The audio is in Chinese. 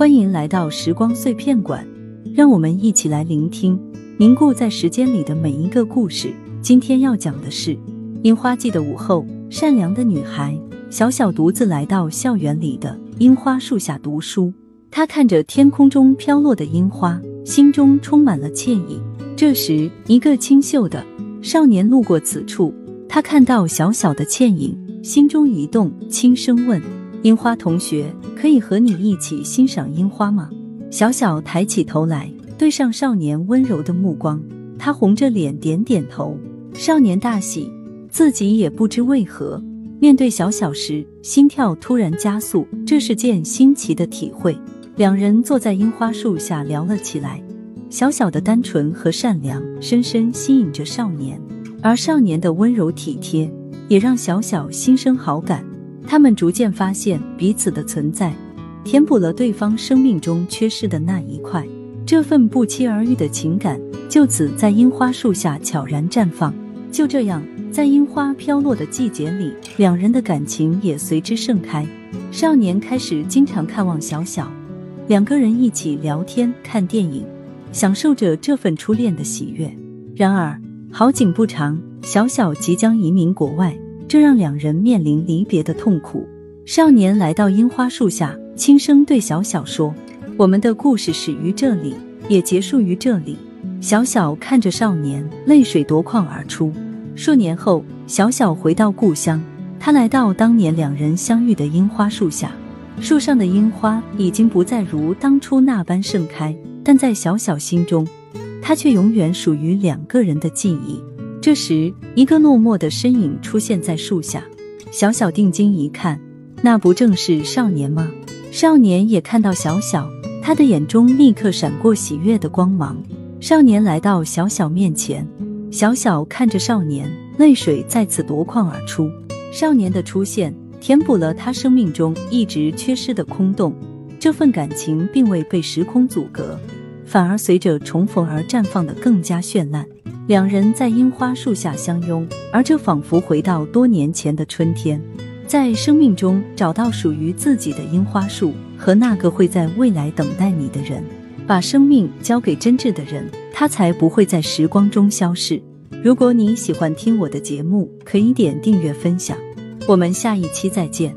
欢迎来到时光碎片馆，让我们一起来聆听凝固在时间里的每一个故事。今天要讲的是樱花季的午后，善良的女孩小小独自来到校园里的樱花树下读书。她看着天空中飘落的樱花，心中充满了歉意。这时，一个清秀的少年路过此处，他看到小小的倩影，心中一动，轻声问：“樱花同学。”可以和你一起欣赏樱花吗？小小抬起头来，对上少年温柔的目光，他红着脸点点头。少年大喜，自己也不知为何，面对小小时，心跳突然加速，这是件新奇的体会。两人坐在樱花树下聊了起来，小小的单纯和善良深深吸引着少年，而少年的温柔体贴也让小小心生好感。他们逐渐发现彼此的存在，填补了对方生命中缺失的那一块。这份不期而遇的情感就此在樱花树下悄然绽放。就这样，在樱花飘落的季节里，两人的感情也随之盛开。少年开始经常看望小小，两个人一起聊天、看电影，享受着这份初恋的喜悦。然而，好景不长，小小即将移民国外。这让两人面临离别的痛苦。少年来到樱花树下，轻声对小小说：“我们的故事始于这里，也结束于这里。”小小看着少年，泪水夺眶而出。数年后，小小回到故乡，他来到当年两人相遇的樱花树下，树上的樱花已经不再如当初那般盛开，但在小小心中，它却永远属于两个人的记忆。这时，一个落寞的身影出现在树下。小小定睛一看，那不正是少年吗？少年也看到小小，他的眼中立刻闪过喜悦的光芒。少年来到小小面前，小小看着少年，泪水再次夺眶而出。少年的出现，填补了他生命中一直缺失的空洞。这份感情并未被时空阻隔，反而随着重逢而绽放的更加绚烂。两人在樱花树下相拥，而这仿佛回到多年前的春天。在生命中找到属于自己的樱花树和那个会在未来等待你的人，把生命交给真挚的人，他才不会在时光中消逝。如果你喜欢听我的节目，可以点订阅分享。我们下一期再见。